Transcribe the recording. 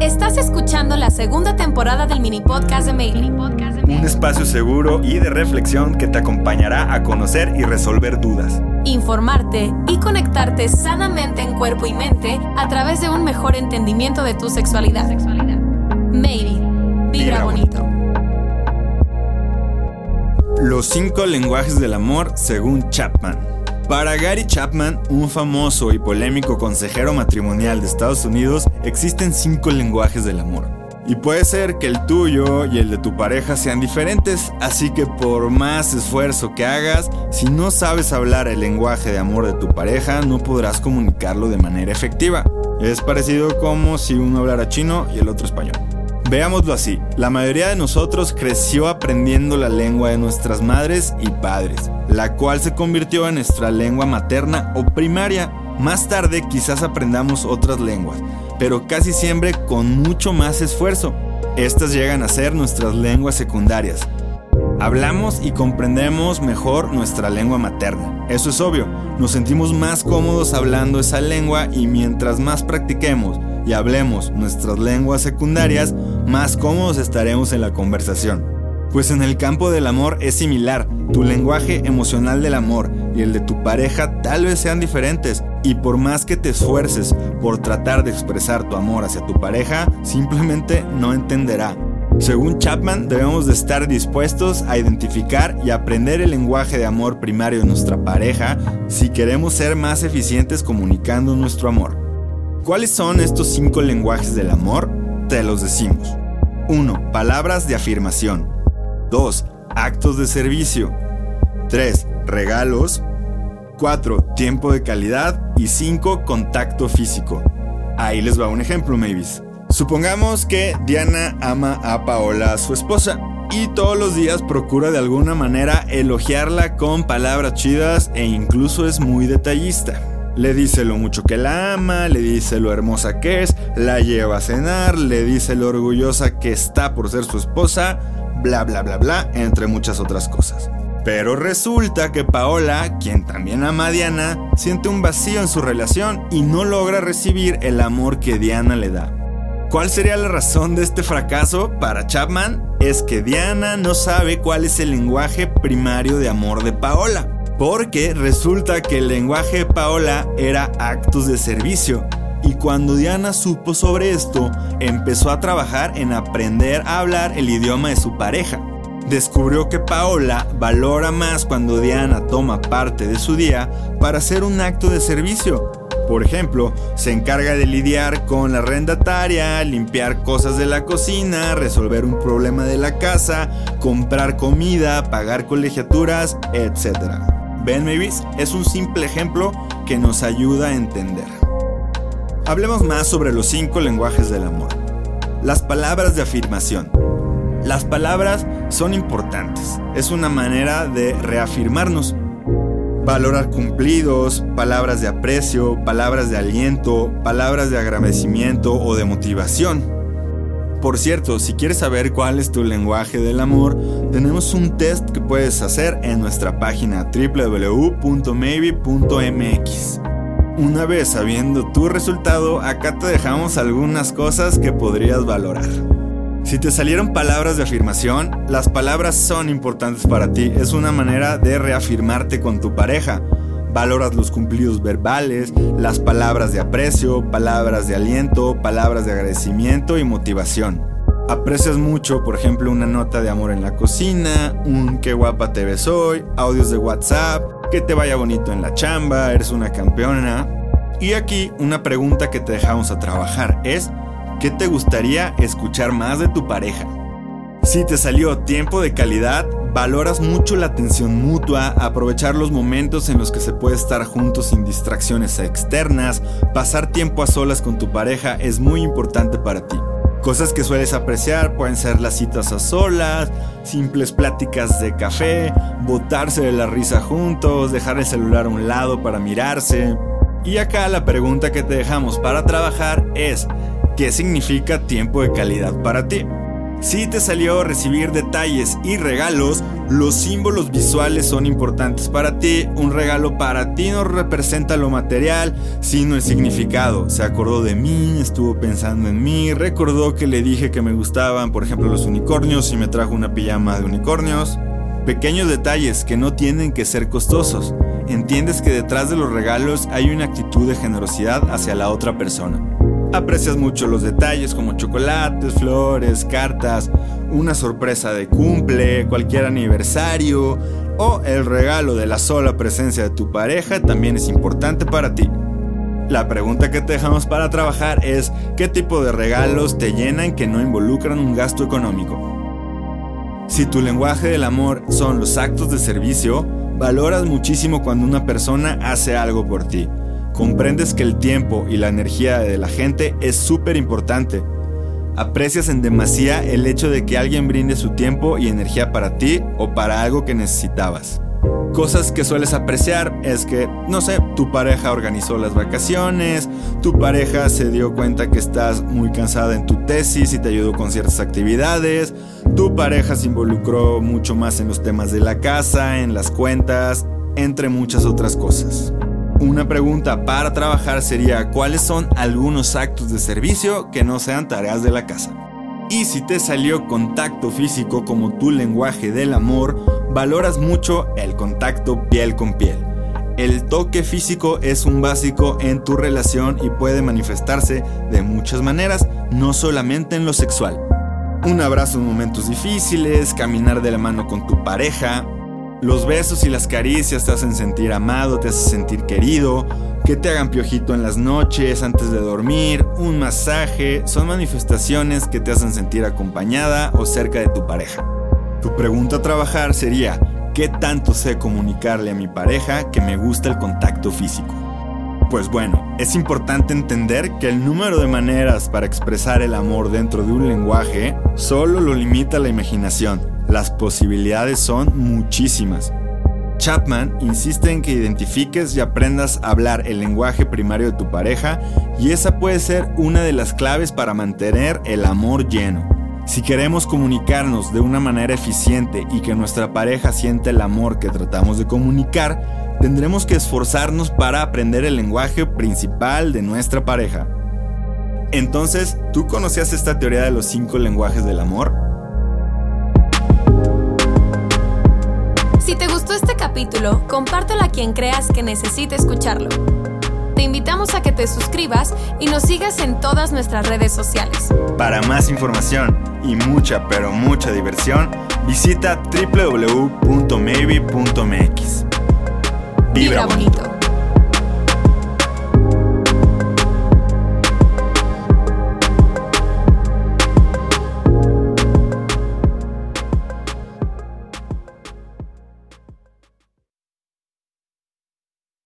Estás escuchando la segunda temporada del mini podcast de Mailey. Un espacio seguro y de reflexión que te acompañará a conocer y resolver dudas. Informarte y conectarte sanamente en cuerpo y mente a través de un mejor entendimiento de tu sexualidad. Maybe. Vibra bonito. Los cinco lenguajes del amor según Chapman. Para Gary Chapman, un famoso y polémico consejero matrimonial de Estados Unidos, existen cinco lenguajes del amor. Y puede ser que el tuyo y el de tu pareja sean diferentes, así que por más esfuerzo que hagas, si no sabes hablar el lenguaje de amor de tu pareja, no podrás comunicarlo de manera efectiva. Es parecido como si uno hablara chino y el otro español. Veámoslo así, la mayoría de nosotros creció aprendiendo la lengua de nuestras madres y padres, la cual se convirtió en nuestra lengua materna o primaria. Más tarde quizás aprendamos otras lenguas, pero casi siempre con mucho más esfuerzo. Estas llegan a ser nuestras lenguas secundarias. Hablamos y comprendemos mejor nuestra lengua materna. Eso es obvio, nos sentimos más cómodos hablando esa lengua y mientras más practiquemos y hablemos nuestras lenguas secundarias, más cómodos estaremos en la conversación. Pues en el campo del amor es similar, tu lenguaje emocional del amor y el de tu pareja tal vez sean diferentes, y por más que te esfuerces por tratar de expresar tu amor hacia tu pareja, simplemente no entenderá. Según Chapman, debemos de estar dispuestos a identificar y aprender el lenguaje de amor primario de nuestra pareja si queremos ser más eficientes comunicando nuestro amor. ¿Cuáles son estos cinco lenguajes del amor? Te los decimos. 1. Palabras de afirmación. 2. Actos de servicio. 3. Regalos. 4. Tiempo de calidad. Y 5. Contacto físico. Ahí les va un ejemplo, maybes. Supongamos que Diana ama a Paola, su esposa, y todos los días procura de alguna manera elogiarla con palabras chidas e incluso es muy detallista. Le dice lo mucho que la ama, le dice lo hermosa que es, la lleva a cenar, le dice lo orgullosa que está por ser su esposa, bla bla bla bla, entre muchas otras cosas. Pero resulta que Paola, quien también ama a Diana, siente un vacío en su relación y no logra recibir el amor que Diana le da. ¿Cuál sería la razón de este fracaso para Chapman? Es que Diana no sabe cuál es el lenguaje primario de amor de Paola. Porque resulta que el lenguaje de Paola era actos de servicio. Y cuando Diana supo sobre esto, empezó a trabajar en aprender a hablar el idioma de su pareja. Descubrió que Paola valora más cuando Diana toma parte de su día para hacer un acto de servicio. Por ejemplo, se encarga de lidiar con la arrendataria, limpiar cosas de la cocina, resolver un problema de la casa, comprar comida, pagar colegiaturas, etc. Ben Mavis es un simple ejemplo que nos ayuda a entender. Hablemos más sobre los cinco lenguajes del amor. Las palabras de afirmación. Las palabras son importantes. Es una manera de reafirmarnos. Valorar cumplidos, palabras de aprecio, palabras de aliento, palabras de agradecimiento o de motivación. Por cierto, si quieres saber cuál es tu lenguaje del amor, tenemos un test que puedes hacer en nuestra página www.maybe.mx. Una vez sabiendo tu resultado, acá te dejamos algunas cosas que podrías valorar. Si te salieron palabras de afirmación, las palabras son importantes para ti. Es una manera de reafirmarte con tu pareja. Valoras los cumplidos verbales, las palabras de aprecio, palabras de aliento, palabras de agradecimiento y motivación. Aprecias mucho, por ejemplo, una nota de amor en la cocina, un qué guapa te ves hoy, audios de WhatsApp, que te vaya bonito en la chamba, eres una campeona. Y aquí una pregunta que te dejamos a trabajar es, ¿qué te gustaría escuchar más de tu pareja? Si te salió tiempo de calidad, valoras mucho la atención mutua, aprovechar los momentos en los que se puede estar juntos sin distracciones externas, pasar tiempo a solas con tu pareja es muy importante para ti. Cosas que sueles apreciar pueden ser las citas a solas, simples pláticas de café, botarse de la risa juntos, dejar el celular a un lado para mirarse. Y acá la pregunta que te dejamos para trabajar es, ¿qué significa tiempo de calidad para ti? Si te salió recibir detalles y regalos, los símbolos visuales son importantes para ti. Un regalo para ti no representa lo material, sino el significado. Se acordó de mí, estuvo pensando en mí, recordó que le dije que me gustaban, por ejemplo, los unicornios y me trajo una pijama de unicornios. Pequeños detalles que no tienen que ser costosos. Entiendes que detrás de los regalos hay una actitud de generosidad hacia la otra persona. Aprecias mucho los detalles como chocolates, flores, cartas, una sorpresa de cumple, cualquier aniversario o el regalo de la sola presencia de tu pareja también es importante para ti. La pregunta que te dejamos para trabajar es ¿qué tipo de regalos te llenan que no involucran un gasto económico? Si tu lenguaje del amor son los actos de servicio, valoras muchísimo cuando una persona hace algo por ti comprendes que el tiempo y la energía de la gente es súper importante. Aprecias en demasía el hecho de que alguien brinde su tiempo y energía para ti o para algo que necesitabas. Cosas que sueles apreciar es que, no sé, tu pareja organizó las vacaciones, tu pareja se dio cuenta que estás muy cansada en tu tesis y te ayudó con ciertas actividades, tu pareja se involucró mucho más en los temas de la casa, en las cuentas, entre muchas otras cosas. Una pregunta para trabajar sería cuáles son algunos actos de servicio que no sean tareas de la casa. Y si te salió contacto físico como tu lenguaje del amor, valoras mucho el contacto piel con piel. El toque físico es un básico en tu relación y puede manifestarse de muchas maneras, no solamente en lo sexual. Un abrazo en momentos difíciles, caminar de la mano con tu pareja, los besos y las caricias te hacen sentir amado, te hacen sentir querido, que te hagan piojito en las noches, antes de dormir, un masaje, son manifestaciones que te hacen sentir acompañada o cerca de tu pareja. Tu pregunta a trabajar sería, ¿qué tanto sé comunicarle a mi pareja que me gusta el contacto físico? Pues bueno, es importante entender que el número de maneras para expresar el amor dentro de un lenguaje solo lo limita la imaginación las posibilidades son muchísimas. Chapman insiste en que identifiques y aprendas a hablar el lenguaje primario de tu pareja y esa puede ser una de las claves para mantener el amor lleno. Si queremos comunicarnos de una manera eficiente y que nuestra pareja sienta el amor que tratamos de comunicar, tendremos que esforzarnos para aprender el lenguaje principal de nuestra pareja. Entonces, ¿tú conocías esta teoría de los cinco lenguajes del amor? Gustó este capítulo, compártelo a quien creas que necesite escucharlo. Te invitamos a que te suscribas y nos sigas en todas nuestras redes sociales. Para más información y mucha, pero mucha diversión, visita www.maybe.mx. Vibra bonito.